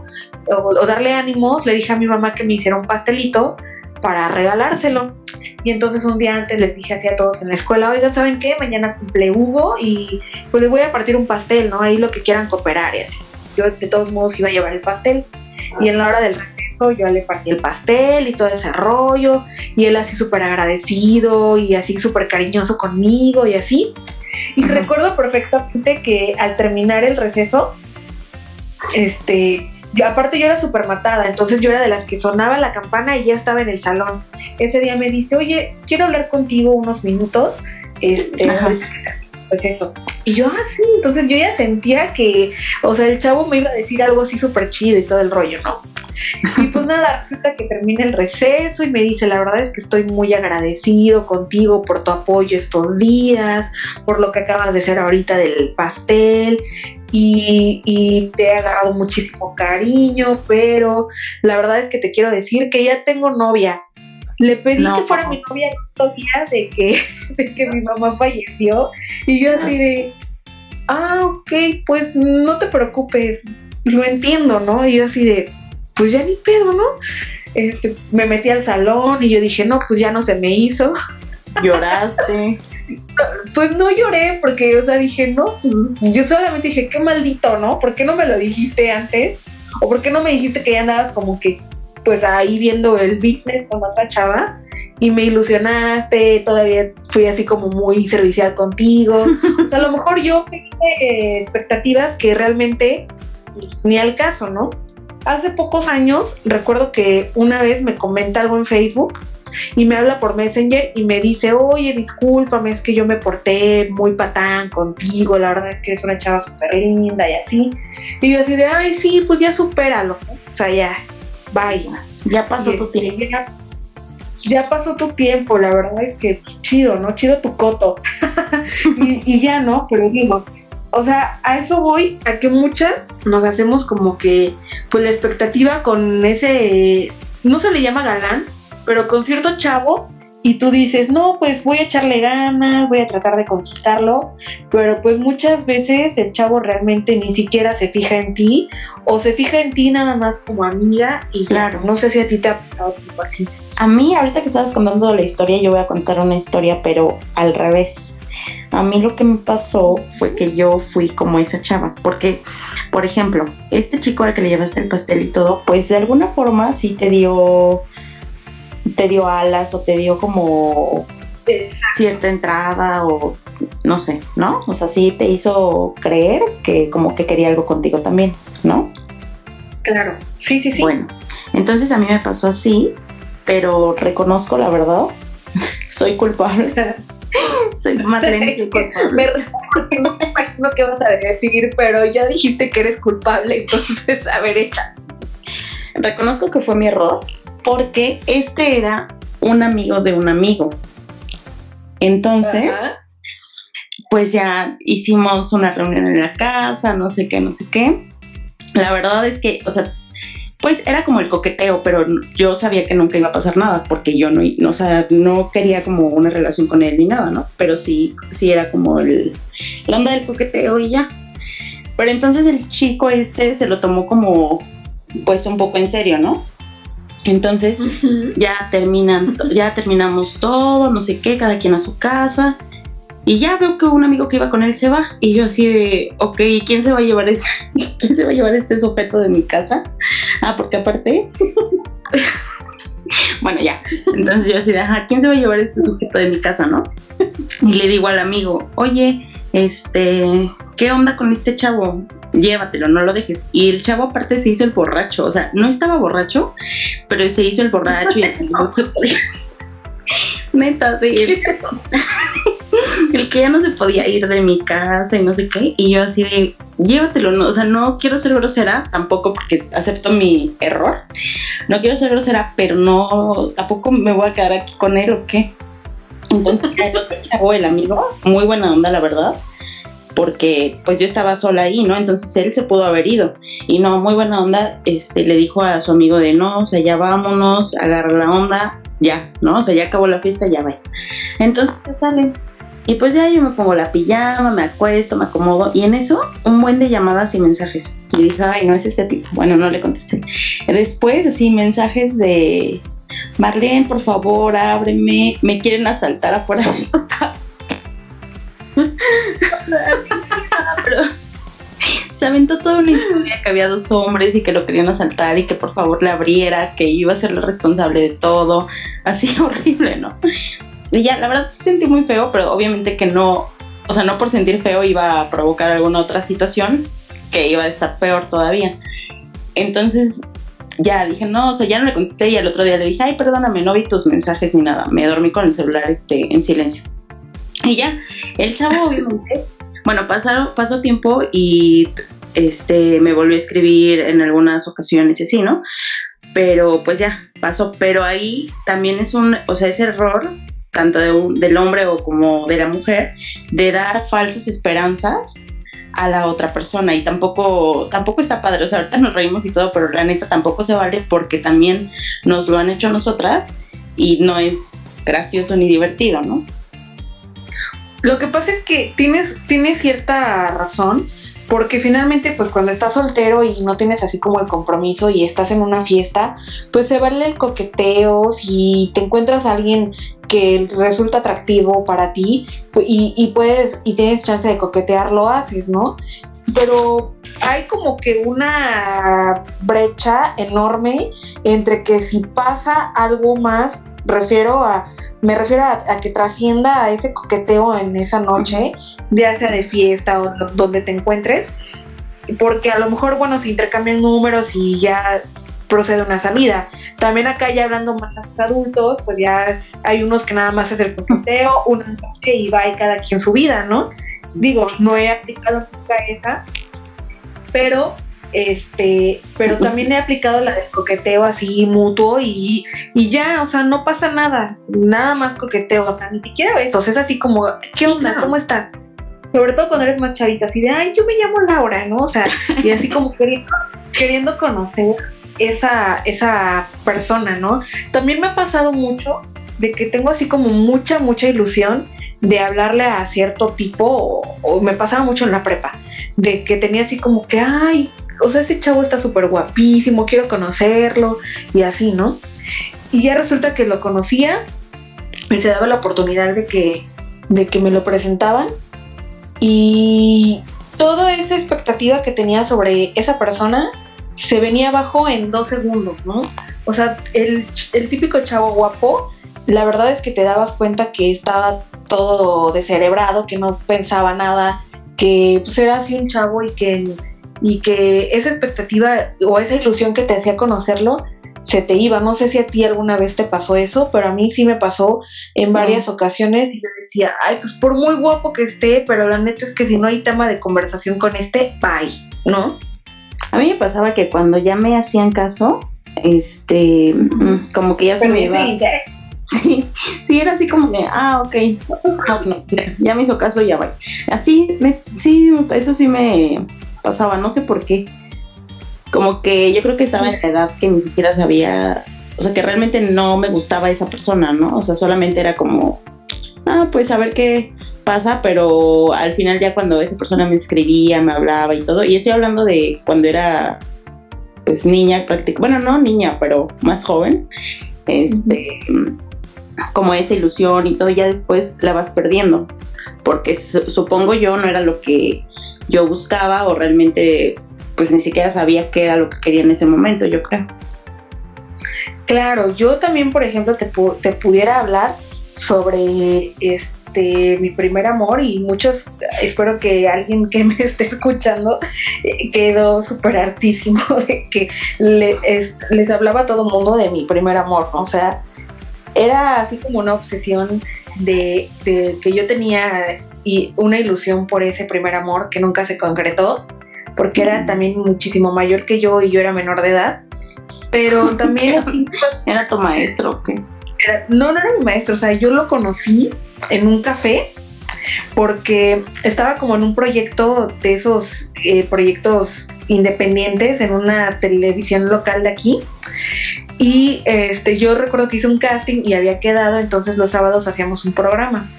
o, o darle ánimos, le dije a mi mamá que me hiciera un pastelito para regalárselo. Y entonces un día antes les dije así a todos en la escuela, oiga, ¿saben qué? Mañana cumple Hugo y pues le voy a partir un pastel, ¿no? Ahí lo que quieran cooperar y así. Yo de todos modos iba a llevar el pastel. Y en la hora del receso yo le partí el pastel y todo ese rollo. Y él así súper agradecido y así súper cariñoso conmigo y así. Y recuerdo perfectamente que al terminar el receso, este, yo, aparte yo era súper matada, entonces yo era de las que sonaba la campana y ya estaba en el salón. Ese día me dice, oye, quiero hablar contigo unos minutos. Este, pues eso. Y yo así, ah, entonces yo ya sentía que, o sea, el chavo me iba a decir algo así súper chido y todo el rollo, ¿no? Y pues nada, resulta que termina el receso y me dice, la verdad es que estoy muy agradecido contigo por tu apoyo estos días, por lo que acabas de hacer ahorita del pastel y, y, te he agarrado muchísimo cariño, pero la verdad es que te quiero decir que ya tengo novia. Le pedí que fuera mi novia el día de que, [LAUGHS] de que mi mamá falleció y yo así de, ah, ok, pues no te preocupes, lo entiendo, ¿no? Y yo así de, pues ya ni pedo, ¿no? Este, me metí al salón y yo dije, no, pues ya no se me hizo. Lloraste. [LAUGHS] pues no lloré porque, o sea, dije, no, pues yo solamente dije, qué maldito, ¿no? ¿Por qué no me lo dijiste antes? ¿O por qué no me dijiste que ya andabas como que, pues ahí viendo el business con otra chava? Y me ilusionaste, todavía fui así como muy servicial contigo. O sea, a lo mejor yo tenía eh, expectativas que realmente pues, ni al caso, ¿no? hace pocos años recuerdo que una vez me comenta algo en Facebook y me habla por Messenger y me dice, oye, discúlpame, es que yo me porté muy patán contigo, la verdad es que eres una chava súper linda y así. Y yo así de, ay, sí, pues ya supéralo. O sea, ya, bye. Ya pasó tu tiempo. Ya, pasó tu tiempo, la verdad es que pues, chido, ¿no? Chido tu coto. [LAUGHS] y, y ya, ¿no? Pero digo, o sea, a eso voy, a que muchas nos hacemos como que, pues la expectativa con ese, no se le llama galán, pero con cierto chavo, y tú dices, no, pues voy a echarle ganas, voy a tratar de conquistarlo, pero pues muchas veces el chavo realmente ni siquiera se fija en ti, o se fija en ti nada más como amiga, y claro, no sé si a ti te ha pasado algo así. A mí, ahorita que estabas contando la historia, yo voy a contar una historia, pero al revés. A mí lo que me pasó fue que yo fui como esa chava, porque, por ejemplo, este chico al que le llevaste el pastel y todo, pues de alguna forma sí te dio, te dio alas o te dio como cierta entrada o no sé, ¿no? O sea, sí te hizo creer que como que quería algo contigo también, ¿no? Claro, sí, sí, sí. Bueno, entonces a mí me pasó así, pero reconozco la verdad, [LAUGHS] soy culpable. [LAUGHS] soy Marlene, soy culpable. Me, no me imagino qué vas a decir, pero ya dijiste que eres culpable, [LAUGHS] entonces, a ver, echa. Reconozco que fue mi error, porque este era un amigo de un amigo. Entonces, pues ya hicimos una reunión en la casa, no sé qué, no sé qué. La verdad es que, o sea, pues era como el coqueteo, pero yo sabía que nunca iba a pasar nada porque yo no, no, o sea, no quería como una relación con él ni nada, ¿no? Pero sí, sí era como el, la onda del coqueteo y ya. Pero entonces el chico este se lo tomó como, pues un poco en serio, ¿no? Entonces ya terminan, ya terminamos todo, no sé qué, cada quien a su casa. Y ya veo que un amigo que iba con él se va. Y yo así de, ok, ¿quién se va a llevar este, [LAUGHS] ¿quién se va a llevar este sujeto de mi casa? Ah, porque aparte. [LAUGHS] bueno, ya. Entonces yo así de, ajá, ¿quién se va a llevar este sujeto de mi casa, no? [LAUGHS] Y le digo al amigo, oye, este, ¿qué onda con este chavo? Llévatelo, no lo dejes. Y el chavo aparte se hizo el borracho. O sea, no estaba borracho, pero se hizo el borracho y el [LAUGHS] se [LAUGHS] Neta, sí. [LAUGHS] el que ya no se podía ir de mi casa y no sé qué, y yo así de, llévatelo, no, o sea, no quiero ser grosera, tampoco porque acepto mi error, no quiero ser grosera, pero no, tampoco me voy a quedar aquí con él o qué. Entonces, el el amigo, muy buena onda, la verdad, porque pues yo estaba sola ahí, ¿no? Entonces él se pudo haber ido. Y no, muy buena onda, este, le dijo a su amigo de no, o sea, ya vámonos, agarra la onda, ya, ¿no? O sea, ya acabó la fiesta, ya va. Entonces se salen. Y pues ya yo me pongo la pijama, me acuesto, me acomodo. Y en eso, un buen de llamadas y mensajes. Y dije, ay, no es este tipo. Bueno, no le contesté. Después, así, mensajes de Marlene, por favor, ábreme. Me quieren asaltar afuera de tu casa. se aventó toda una historia que había dos hombres y que lo querían asaltar y que por favor le abriera, que iba a ser la responsable de todo. Así [LAUGHS] horrible, ¿no? Y ya, la verdad se sentí muy feo, pero obviamente que no, o sea, no por sentir feo iba a provocar alguna otra situación que iba a estar peor todavía. Entonces, ya dije, no, o sea, ya no le contesté y al otro día le dije, ay, perdóname, no vi tus mensajes ni nada. Me dormí con el celular este, en silencio. Y ya, el chavo [LAUGHS] obviamente, bueno, pasaron, pasó tiempo y este, me volvió a escribir en algunas ocasiones y así, ¿no? Pero pues ya, pasó. Pero ahí también es un, o sea, ese error tanto del hombre o como de la mujer, de dar falsas esperanzas a la otra persona y tampoco tampoco está padre, o sea, ahorita nos reímos y todo, pero la neta tampoco se vale porque también nos lo han hecho nosotras y no es gracioso ni divertido, ¿no? Lo que pasa es que tienes, tienes cierta razón, porque finalmente pues cuando estás soltero y no tienes así como el compromiso y estás en una fiesta, pues se vale el coqueteo, si te encuentras a alguien que resulta atractivo para ti y, y puedes y tienes chance de coquetear, lo haces, ¿no? Pero hay como que una brecha enorme entre que si pasa algo más, refiero a me refiero a, que trascienda a ese coqueteo en esa noche, ya sea de fiesta o donde te encuentres, porque a lo mejor, bueno, se intercambian números y ya procede una salida. También acá ya hablando más adultos, pues ya hay unos que nada más es el coqueteo, una noche y va y cada quien su vida, ¿no? Digo, no he aplicado nunca esa, pero este, pero también he aplicado la del coqueteo así mutuo y, y ya, o sea, no pasa nada, nada más coqueteo, o sea, ni siquiera besos, es así como, ¿qué onda? ¿Cómo estás? Sobre todo cuando eres más chavita, así de, ay, yo me llamo Laura, ¿no? O sea, y así como queriendo, queriendo conocer esa, esa persona, ¿no? También me ha pasado mucho de que tengo así como mucha, mucha ilusión de hablarle a cierto tipo, o, o, me pasaba mucho en la prepa, de que tenía así como que, ay, o sea, ese chavo está súper guapísimo, quiero conocerlo, y así, ¿no? Y ya resulta que lo conocías y se daba la oportunidad de que, de que me lo presentaban, y toda esa expectativa que tenía sobre esa persona se venía abajo en dos segundos, ¿no? O sea, el, típico chavo guapo, la verdad es que te dabas cuenta que estaba todo descerebrado, que no pensaba nada, que pues era así un chavo y que, y que esa expectativa o esa ilusión que te hacía conocerlo se te iba. No sé si a ti alguna vez te pasó eso, pero a mí sí me pasó en varias ocasiones y yo decía, ay, pues por muy guapo que esté, pero la neta es que si no hay tema de conversación con este, bye, ¿no? A mí me pasaba que cuando ya me hacían caso, este, como que ya se me iba. Sí, sí, era así como de, ah, ok, ya, me hizo caso, ya va. Así, sí, eso sí me pasaba, no sé por qué. Como que yo creo que estaba en la edad que ni siquiera sabía, o sea, que realmente no me gustaba esa persona, ¿no? O sea, solamente era como, ah, pues a ver qué, pasa, pero al final ya cuando esa persona me escribía, me hablaba y todo, y estoy hablando de cuando era pues niña prácticamente, bueno, no niña, pero más joven, este, como esa ilusión y todo, ya después la vas perdiendo, porque supongo yo no era lo que yo buscaba o realmente pues ni siquiera sabía qué era lo que quería en ese momento, yo creo. Claro, yo también, por ejemplo, te, te pudiera hablar sobre este mi primer amor y muchos, espero que alguien que me [LAUGHS] esté escuchando eh, quedó súper hartísimo [LAUGHS] de que les hablaba a todo mundo de mi primer amor, O sea, era así como una obsesión de que yo tenía y una ilusión por ese primer amor que nunca se concretó, porque era también muchísimo mayor que yo y yo era menor de edad. Pero [LAUGHS] también así. ¿Era tu maestro o qué? no, no era mi maestro, o sea, yo lo conocí en un café porque estaba como en un proyecto de esos eh, proyectos independientes en una televisión local de aquí. Y este, yo recuerdo que hice un casting y había quedado, entonces los sábados hacíamos un programa.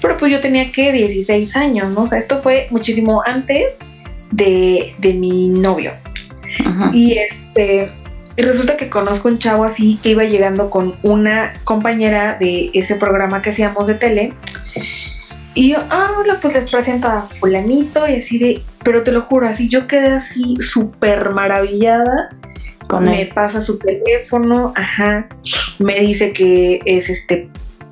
Pero pues yo tenía que 16 años, ¿no? O sea, esto fue muchísimo antes de, de mi novio. Y este, y resulta que conozco un chavo así que iba llegando con una compañera de ese programa que hacíamos de tele. Y yo, ah, hola, pues les presento a fulanito y así de, pero te lo juro, así yo quedé así súper maravillada. Con me pasa su teléfono, ajá, me dice que es este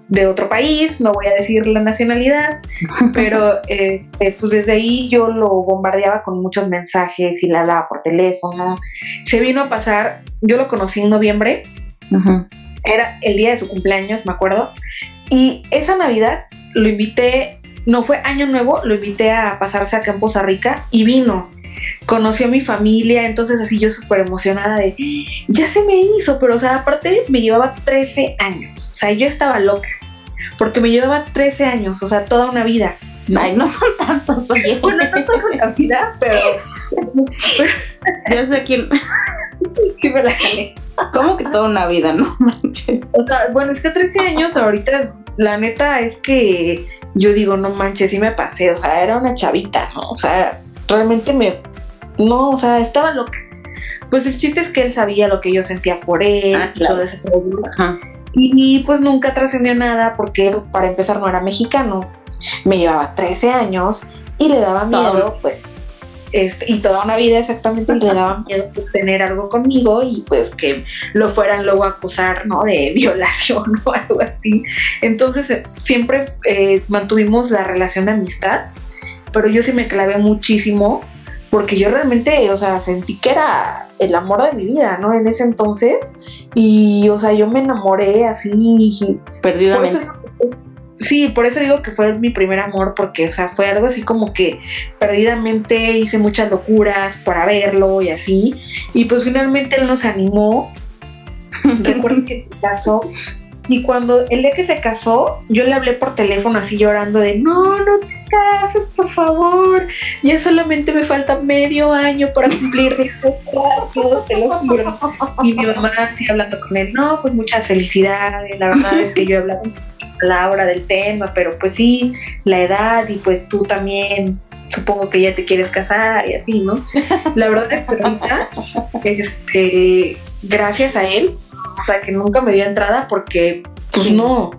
de otro país, no voy a decir la nacionalidad, [LAUGHS] pero eh, pues desde ahí yo lo bombardeaba con muchos mensajes y la hablaba por teléfono. Se vino a pasar, yo lo conocí en noviembre, era el día de su cumpleaños, me acuerdo, y esa Navidad lo invité, no fue año nuevo, lo invité a pasarse acá en Poza Rica y vino. Conoció a mi familia, entonces así yo súper emocionada de, ya se me hizo, pero o sea, aparte me llevaba 13 años, o sea, yo estaba loca, porque me llevaba 13 años, o sea, toda una vida. Ay, no son tantos, oye. [LAUGHS] Bueno, no toda una vida, pero... [LAUGHS] ya sé quién... [LAUGHS] sí me la jalé. ¿Cómo que toda una vida, no manches? O sea, bueno, es que 13 años ahorita, la neta es que yo digo, no manches, sí me pasé, o sea, era una chavita, ¿no? O sea, realmente me no, o sea, estaba loca. Pues el chiste es que él sabía lo que yo sentía por él ah, y todo ese problema. Y, pues nunca trascendió nada porque él, para empezar, no era mexicano. Me llevaba 13 años y le daba miedo, pues, este, y toda una vida exactamente le daba [LAUGHS] miedo pues, tener algo conmigo y pues que lo fueran luego a acusar, ¿no? De [LAUGHS] violación o algo así. Entonces eh, siempre eh, mantuvimos la relación de amistad, pero yo sí me clavé muchísimo porque yo realmente, o sea, sentí que era el amor de mi vida, ¿no? En ese entonces, y, o sea, yo me enamoré así perdidamente. sí, por eso digo que fue mi primer amor, porque, o sea, fue algo así como que perdidamente hice muchas locuras para verlo y así, y pues finalmente él nos animó. [LAUGHS] Recuerdo que se casó y cuando el día que se casó, yo le hablé por teléfono así llorando de, no, no te cases, por favor. Ya solamente me falta medio año para cumplir [LAUGHS] plazo, te lo juro. Y mi mamá así hablando con él, no, pues muchas felicidades. La verdad es que yo he hablado palabra del tema, pero pues sí, la edad y pues tú también supongo que ya te quieres casar y así, ¿no? La verdad es que ahorita, este, gracias a él, o sea, que nunca me dio entrada porque, pues no.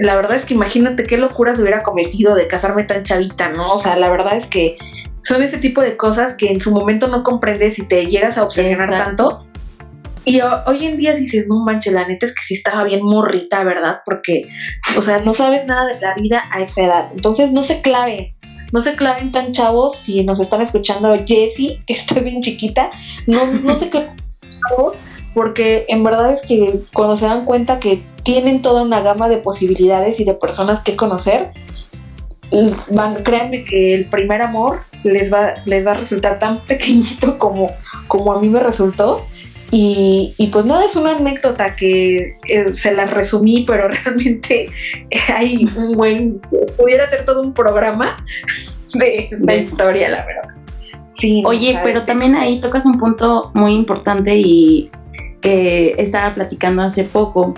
La verdad es que imagínate qué locuras hubiera cometido de casarme tan chavita, ¿no? O sea, la verdad es que son ese tipo de cosas que en su momento no comprendes y te llegas a obsesionar tanto. Y hoy en día dices, no manches, la neta es que sí estaba bien morrita, ¿verdad? Porque, o sea, no sabes nada de la vida a esa edad. Entonces, no se claven, no se claven tan chavos. Si nos están escuchando, Jessie, que está bien chiquita, no, no se claven chavos porque en verdad es que cuando se dan cuenta que tienen toda una gama de posibilidades y de personas que conocer, van, créanme que el primer amor les va, les va a resultar tan pequeñito como, como a mí me resultó. Y, pues nada, es una anécdota que eh, se la resumí, pero [LAUGHS] realmente hay un buen, pudiera ser todo un programa de esta historia, la verdad. Sí, Oye, pero también ahí tocas un punto muy importante y que estaba platicando hace poco.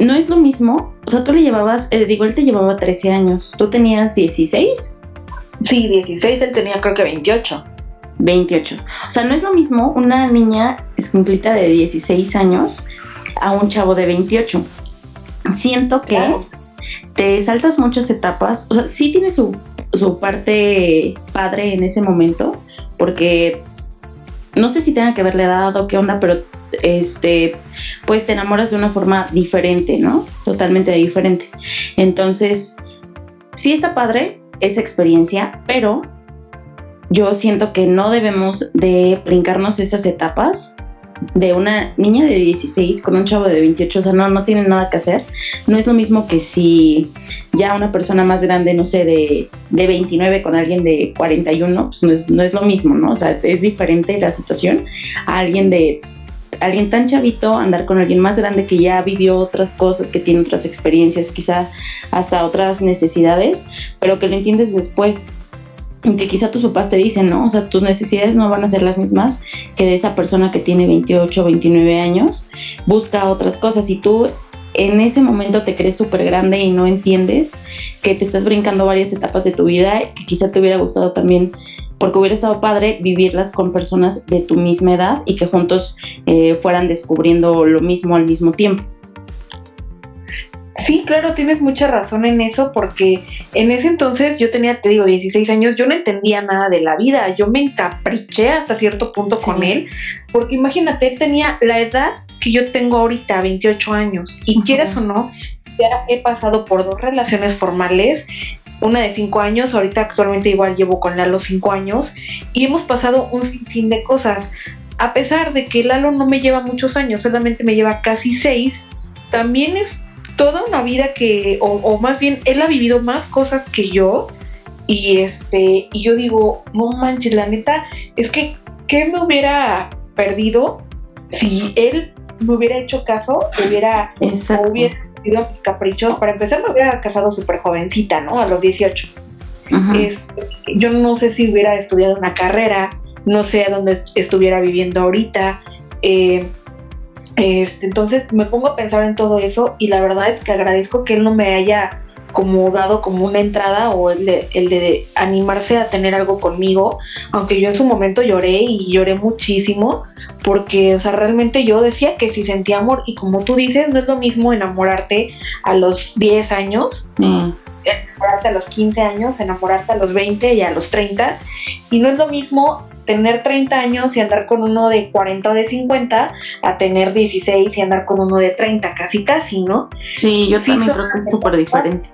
No es lo mismo, o sea, tú le llevabas, eh, digo, él te llevaba 13 años, ¿tú tenías 16? Sí, 16, él tenía creo que 28. 28. O sea, no es lo mismo una niña escumplita de 16 años a un chavo de 28. Siento que te saltas muchas etapas, o sea, sí tiene su, su parte padre en ese momento, porque no sé si tenga que haberle dado qué onda, pero este, pues te enamoras de una forma diferente, ¿no? Totalmente diferente. Entonces, sí está padre esa experiencia, pero yo siento que no debemos de brincarnos esas etapas de una niña de 16 con un chavo de 28, o sea, no, no tienen nada que hacer. No es lo mismo que si ya una persona más grande, no sé, de, de 29 con alguien de 41, pues no es, no es lo mismo, ¿no? O sea, es diferente la situación a alguien de alguien tan chavito, andar con alguien más grande que ya vivió otras cosas, que tiene otras experiencias, quizá hasta otras necesidades, pero que lo entiendes después que quizá tus papás te dicen, ¿no? O sea, tus necesidades no van a ser las mismas que de esa persona que tiene 28 29 años, busca otras cosas y tú en ese momento te crees súper grande y no entiendes que te estás brincando varias etapas de tu vida, que quizá te hubiera gustado también, porque hubiera estado padre vivirlas con personas de tu misma edad y que juntos eh, fueran descubriendo lo mismo al mismo tiempo. Sí, claro, tienes mucha razón en eso porque en ese entonces yo tenía, te digo, 16 años, yo no entendía nada de la vida, yo me encapriché hasta cierto punto con él, porque imagínate, él tenía la edad que yo tengo ahorita, 28 años, y quieras o no, ya he pasado por dos relaciones formales, una de 5 años, ahorita actualmente igual llevo con Lalo 5 años, y hemos pasado un sinfín de cosas. A pesar de que Lalo no me lleva muchos años, solamente me lleva casi 6, también es toda una vida que, o, más bien, él ha vivido más cosas que yo. Y este, y yo digo, no manches, la neta, es que, ¿qué me hubiera perdido si él me hubiera hecho caso? Hubiera, hubiera sido mis caprichos. Para empezar, me hubiera casado súper jovencita, ¿no? A los 18. Este, yo no sé si hubiera estudiado una carrera, no sé a dónde estuviera viviendo ahorita. Eh, este, entonces me pongo a pensar en todo eso y la verdad es que agradezco que él no me haya como dado como una entrada o el de, el de animarse a tener algo conmigo, aunque yo en su momento lloré y lloré muchísimo, porque, o sea, realmente yo decía que si sentía amor y como tú dices, no es lo mismo enamorarte a los 10 años, mm. enamorarte a los 15 años, enamorarte a los 20 y a los 30, y no es lo mismo tener 30 años y andar con uno de 40 o de 50 a tener 16 y andar con uno de 30, casi casi, ¿no? Sí, yo también creo que es súper diferente.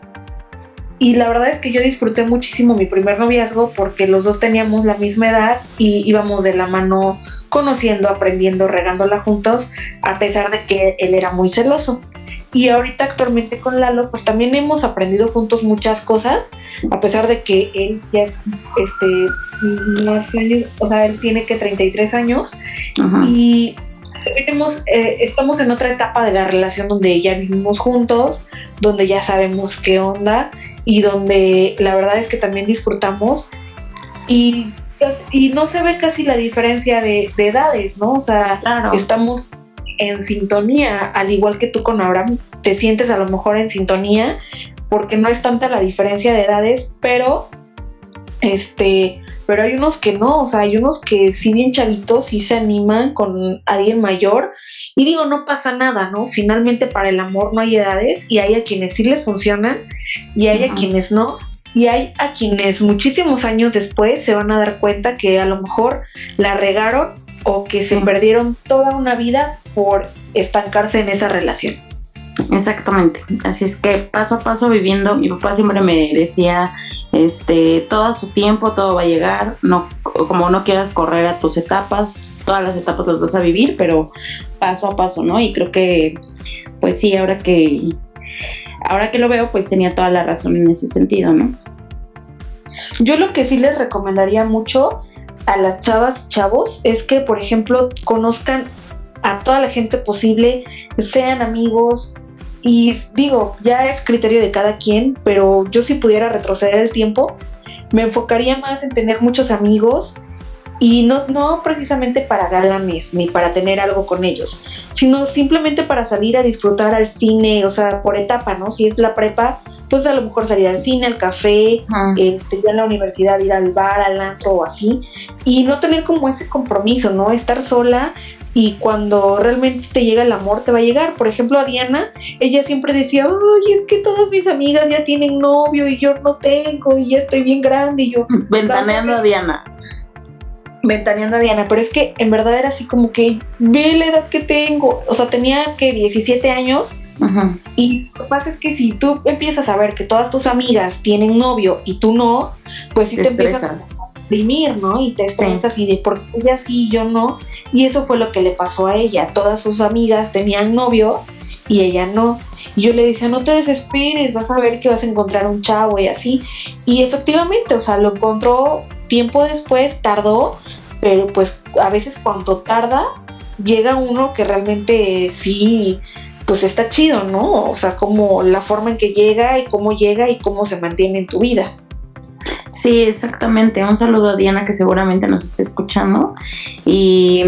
Y la verdad es que yo disfruté muchísimo mi primer noviazgo porque los dos teníamos la misma edad y íbamos de la mano conociendo, aprendiendo, regándola juntos, a pesar de que él era muy celoso. Y ahorita actualmente con Lalo, pues también hemos aprendido juntos muchas cosas, a pesar de que él ya es este más años, o sea, él tiene que 33 años. Y tenemos, eh, estamos en otra etapa de la relación donde ya vivimos juntos, donde ya sabemos qué onda y donde la verdad es que también disfrutamos. Y, y no se ve casi la diferencia de, edades, ¿no? O sea, estamos en sintonía, al igual que tú con Abraham, te sientes a lo mejor en sintonía, porque no es tanta la diferencia de edades, pero este, pero hay unos que no, o sea, hay unos que si bien chavitos sí se animan con alguien mayor y digo, no pasa nada, ¿no? Finalmente para el amor no hay edades y hay a quienes sí les funcionan y hay a quienes no. Y hay a quienes muchísimos años después se van a dar cuenta que a lo mejor la regaron o que se perdieron toda una vida por estancarse en esa relación. Exactamente. Así es que paso a paso viviendo, mi papá siempre me decía, este, todo su tiempo, todo va a llegar, no, como no quieras correr a tus etapas, todas las etapas las vas a vivir, pero paso a paso, ¿no? Y creo que, pues sí, ahora que, ahora que lo veo, pues tenía toda la razón en ese sentido, ¿no? Yo lo que sí les recomendaría mucho a las chavas, chavos, es que, por ejemplo, conozcan a toda la gente posible, sean amigos. Y digo, ya es criterio de cada quien, pero yo si pudiera retroceder el tiempo, me enfocaría más en tener muchos amigos y no, no precisamente para galanes ni para tener algo con ellos, sino simplemente para salir a disfrutar al cine, o sea, por etapa, ¿no? Si es la prepa, pues a lo mejor salir al cine, al café, este, ya en la universidad ir al bar, al antro o así, y no tener como ese compromiso, ¿no? Estar sola y cuando realmente te llega el amor te va a llegar. Por ejemplo, a Diana, ella siempre decía, ay, es que todas mis amigas ya tienen novio y yo no tengo y ya estoy bien grande y yo... Ventaneando a Diana. Ventaneando a Diana, pero es que en verdad era así como que ve la edad que tengo, o sea, tenía que 17 años y lo que pasa es que si tú empiezas a ver que todas tus amigas tienen novio y tú no, pues sí te, empiezas a deprimir, ¿no? Y te estresas y de por qué ella sí y yo no. Y eso fue lo que le pasó a ella. Todas sus amigas tenían novio y ella no. Y yo le decía, no te desesperes, vas a ver que vas a encontrar un chavo y así. Y efectivamente, o sea, lo encontró tiempo después, tardó, pero pues a veces cuando tarda, llega uno que realmente sí, pues está chido, ¿no? O sea, como la forma en que llega y cómo llega y cómo se mantiene en tu vida. Sí, exactamente. Un saludo a Diana que seguramente nos está escuchando. Y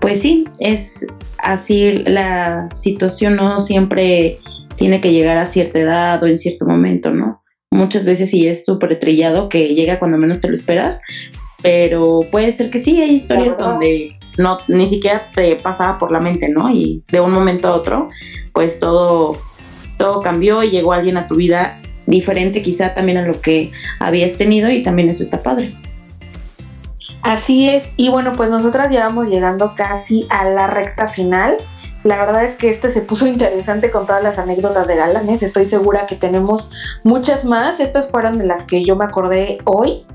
pues sí, es así la situación no siempre tiene que llegar a cierta edad o en cierto momento, ¿no? Muchas veces sí es súper trillado que llega cuando menos te lo esperas, pero puede ser que sí, hay historias donde no ni siquiera te pasaba por la mente, ¿no? Y de un momento a otro, pues todo todo cambió y llegó alguien a tu vida diferente quizá también a lo que habías tenido y también eso está padre. Así es, y bueno, pues nosotras ya vamos llegando casi a la recta final. La verdad es que este se puso interesante con todas las anécdotas de Galanes. Estoy segura que tenemos muchas más. Estas fueron de las que yo me acordé hoy.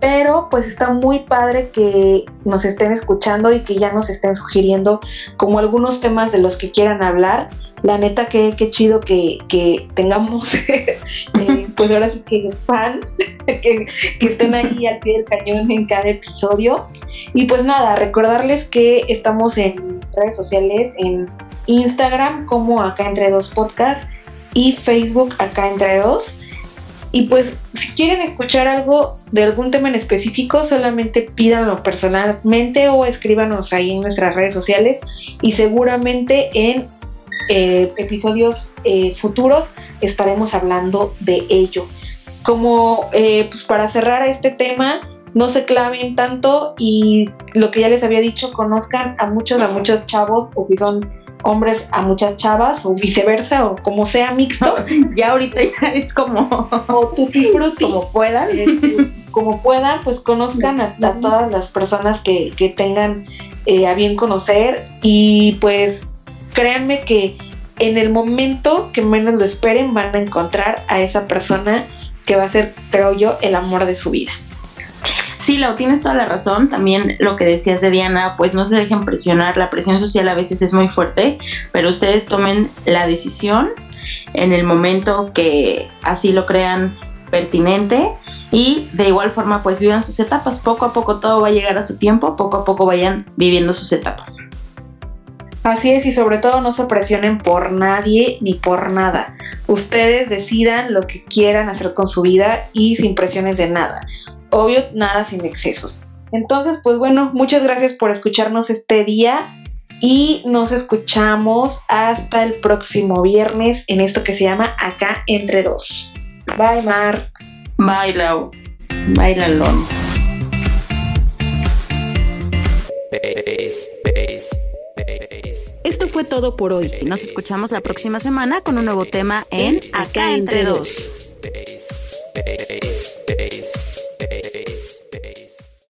Pero pues está muy padre que nos estén escuchando y que ya nos estén sugiriendo como algunos temas de los que quieran hablar la neta que, chido que, tengamos [LAUGHS] eh, pues ahora sí que fans [LAUGHS] que, estén ahí al pie del cañón en cada episodio y pues nada recordarles que estamos en redes sociales en Instagram como acá entre dos podcasts y Facebook acá entre dos y pues si quieren escuchar algo de algún tema en específico, solamente pídanlo personalmente o escríbanos ahí en nuestras redes sociales y seguramente en eh, episodios eh, futuros estaremos hablando de ello. Como eh, pues para cerrar este tema, no se claven tanto y lo que ya les había dicho, conozcan a muchos, a muchos chavos o que son hombres a muchas chavas o viceversa o como sea mixto. [LAUGHS] ya ahorita ya es como o como puedan. como puedan, pues conozcan a, todas las personas que, que tengan a bien conocer y pues créanme que en el momento que menos lo esperen van a encontrar a esa persona que va a ser, creo yo, el amor de su vida. Sí, Lau, tienes toda la razón. También lo que decías de Diana, pues no se dejen presionar. La presión social a veces es muy fuerte, pero ustedes tomen la decisión en el momento que así lo crean pertinente y de igual forma pues vivan sus etapas. Poco a poco todo va a llegar a su tiempo, poco a poco vayan viviendo sus etapas. Así es, y sobre todo no se presionen por nadie ni por nada. Ustedes decidan lo que quieran hacer con su vida y sin presiones de nada. Obvio, nada sin excesos. Entonces, pues bueno, muchas gracias por escucharnos este día y nos escuchamos hasta el próximo viernes en esto que se llama Acá entre dos. Bye, Mar. Bye, Lau. Bye, Lalón. Esto fue todo por hoy. Nos escuchamos la próxima semana con un nuevo tema en Acá, entre dos. Ei, ei, ei.